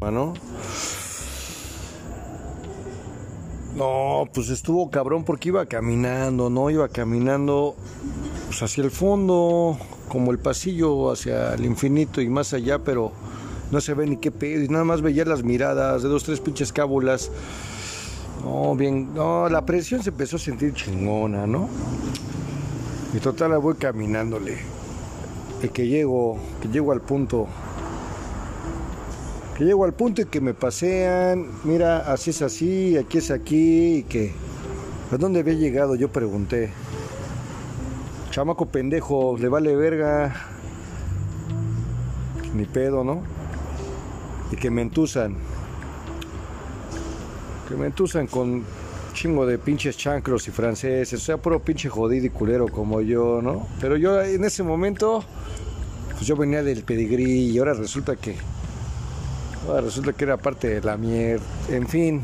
¿no? Pues estuvo cabrón porque iba caminando, ¿no? Iba caminando pues, hacia el fondo, como el pasillo hacia el infinito y más allá, pero no se ve ni qué pedo. Y nada más veía las miradas de dos, tres pinches cábulas. No, bien, no, la presión se empezó a sentir chingona, ¿no? Y total la voy caminándole. Y que llego, que llego al punto que llego al punto y que me pasean, mira, así es así, aquí es aquí, y que... ¿A dónde había llegado? Yo pregunté. Chamaco pendejo, le vale verga. Ni pedo, ¿no? Y que me entusan. Que me entusan con chingo de pinches chancros y franceses, o sea, puro pinche jodido y culero como yo, ¿no? Pero yo en ese momento, pues yo venía del pedigrí y ahora resulta que resulta que era parte de la mierda. En fin,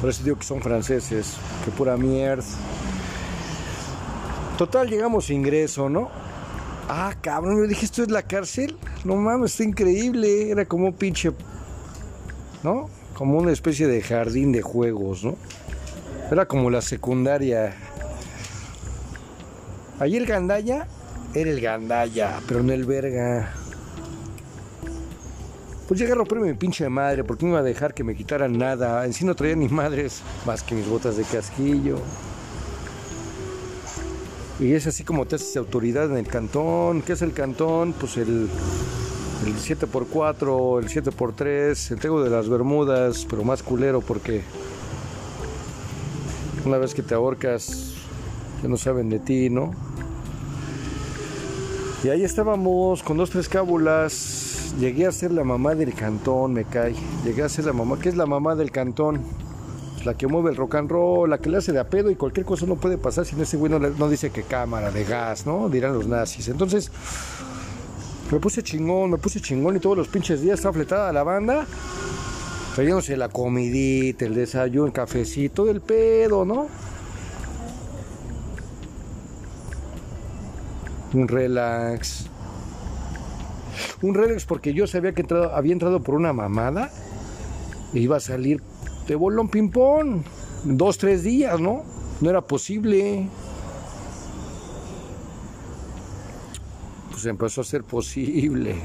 por eso digo que son franceses, que pura mierda. Total, llegamos ingreso, ¿no? Ah, cabrón, yo dije, ¿esto es la cárcel? No mames, está increíble. Era como un pinche, ¿no? Como una especie de jardín de juegos, ¿no? Era como la secundaria. Allí el gandaya era el gandaya, pero no el verga. Pues llegué a romperme mi pinche madre porque no iba a dejar que me quitaran nada. En sí no traía ni madres más que mis botas de casquillo. Y es así como te haces autoridad en el cantón. ¿Qué es el cantón? Pues el, el 7x4, el 7x3, el tego de las Bermudas, pero más culero porque una vez que te ahorcas ya no saben de ti, ¿no? Y ahí estábamos con dos, tres cábulas llegué a ser la mamá del cantón, me cae. Llegué a ser la mamá, ¿qué es la mamá del cantón? La que mueve el rock and roll, la que le hace de a pedo y cualquier cosa no puede pasar si ese güey no, dice que cámara de gas, ¿no? Dirán los nazis. Entonces, me puse chingón, me puse chingón y todos los pinches días estaba fletada la banda. Trayéndose la comidita, el desayuno, el cafecito, el pedo, ¿no? Un relax. Un relax porque yo sabía que había entrado por una mamada e iba a salir de bolón ping-pong. Dos, tres días, ¿no? No era posible. Pues empezó a ser posible.